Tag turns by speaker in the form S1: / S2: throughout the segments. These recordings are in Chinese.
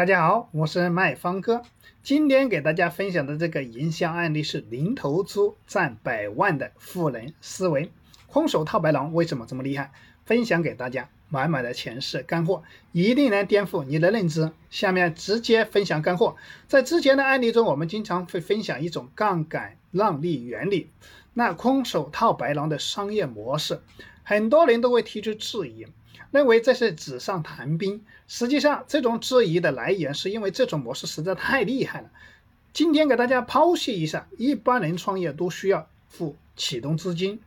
S1: 大家好，我是卖方哥。今天给大家分享的这个营销案例是零投资赚百万的富人思维。空手套白狼为什么这么厉害？分享给大家，满满的钱是干货，一定能颠覆你的认知。下面直接分享干货。在之前的案例中，我们经常会分享一种杠杆让利原理。那空手套白狼的商业模式，很多人都会提出质疑。认为这是纸上谈兵，实际上这种质疑的来源是因为这种模式实在太厉害了。今天给大家剖析一下，一般人创业都需要付启动资金，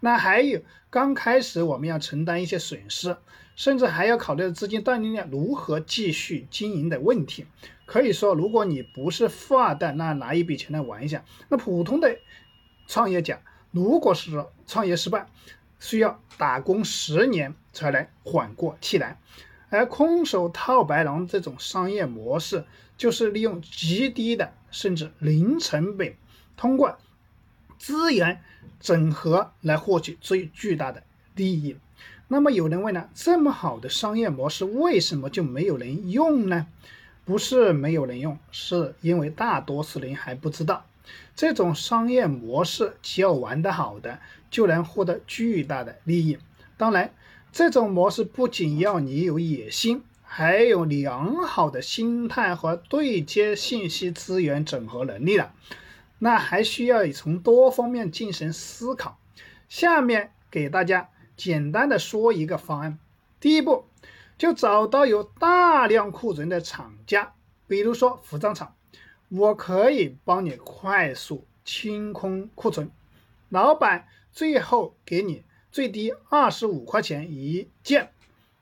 S1: 那还有刚开始我们要承担一些损失，甚至还要考虑资金到底如何继续经营的问题。可以说，如果你不是富二代，那拿一笔钱来玩一下。那普通的创业家，如果是创业失败，需要打工十年才能缓过气来，而空手套白狼这种商业模式，就是利用极低的甚至零成本，通过资源整合来获取最巨大的利益。那么有人问了，这么好的商业模式，为什么就没有人用呢？不是没有人用，是因为大多数人还不知道。这种商业模式，只要玩得好的，就能获得巨大的利益。当然，这种模式不仅要你有野心，还有良好的心态和对接信息资源整合能力了。那还需要从多方面进行思考。下面给大家简单的说一个方案。第一步，就找到有大量库存的厂家，比如说服装厂。我可以帮你快速清空库存，老板最后给你最低二十五块钱一件。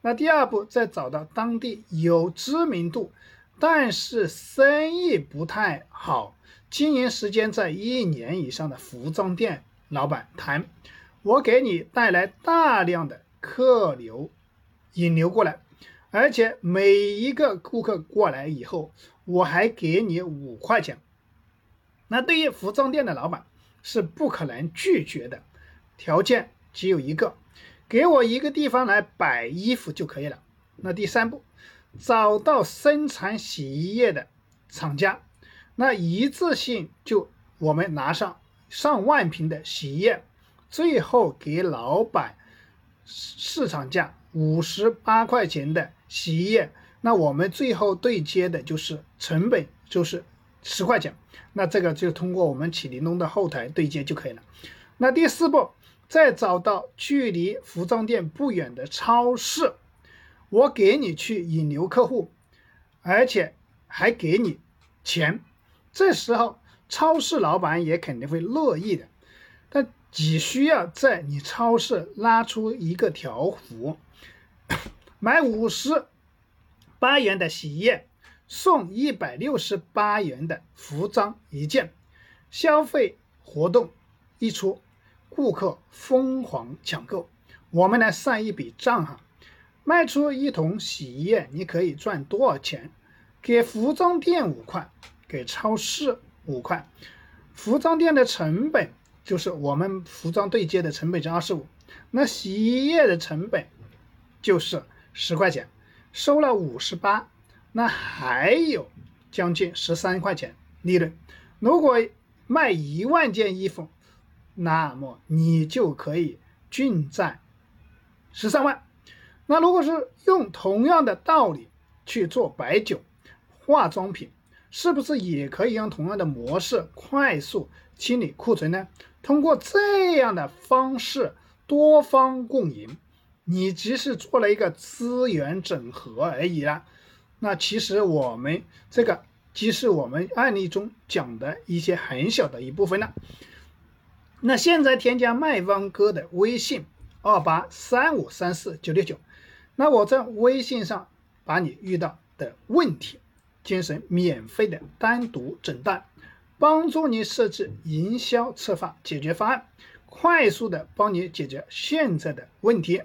S1: 那第二步，再找到当地有知名度，但是生意不太好，经营时间在一年以上的服装店老板谈，我给你带来大量的客流引流过来。而且每一个顾客过来以后，我还给你五块钱。那对于服装店的老板是不可能拒绝的，条件只有一个，给我一个地方来摆衣服就可以了。那第三步，找到生产洗衣液的厂家，那一次性就我们拿上上万瓶的洗衣液，最后给老板市场价五十八块钱的。洗衣液，那我们最后对接的就是成本，就是十块钱。那这个就通过我们启灵东的后台对接就可以了。那第四步，再找到距离服装店不远的超市，我给你去引流客户，而且还给你钱。这时候超市老板也肯定会乐意的，他只需要在你超市拉出一个条幅。买五十八元的洗衣液，送一百六十八元的服装一件。消费活动一出，顾客疯狂抢购。我们来算一笔账哈，卖出一桶洗衣液，你可以赚多少钱？给服装店五块，给超市五块。服装店的成本就是我们服装对接的成本是二十五，那洗衣液的成本就是。十块钱收了五十八，那还有将近十三块钱利润。如果卖一万件衣服，那么你就可以净赚十三万。那如果是用同样的道理去做白酒、化妆品，是不是也可以用同样的模式快速清理库存呢？通过这样的方式，多方共赢。你只是做了一个资源整合而已啦，那其实我们这个即是我们案例中讲的一些很小的一部分了。那现在添加麦方哥的微信二八三五三四九六九，那我在微信上把你遇到的问题精神免费的单独诊断，帮助你设置营销策划解决方案，快速的帮你解决现在的问题。